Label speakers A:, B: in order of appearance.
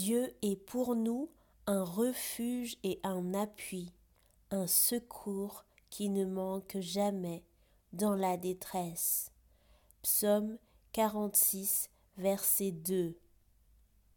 A: Dieu est pour nous un refuge et un appui, un secours qui ne manque jamais dans la détresse. Psaume 46, verset 2.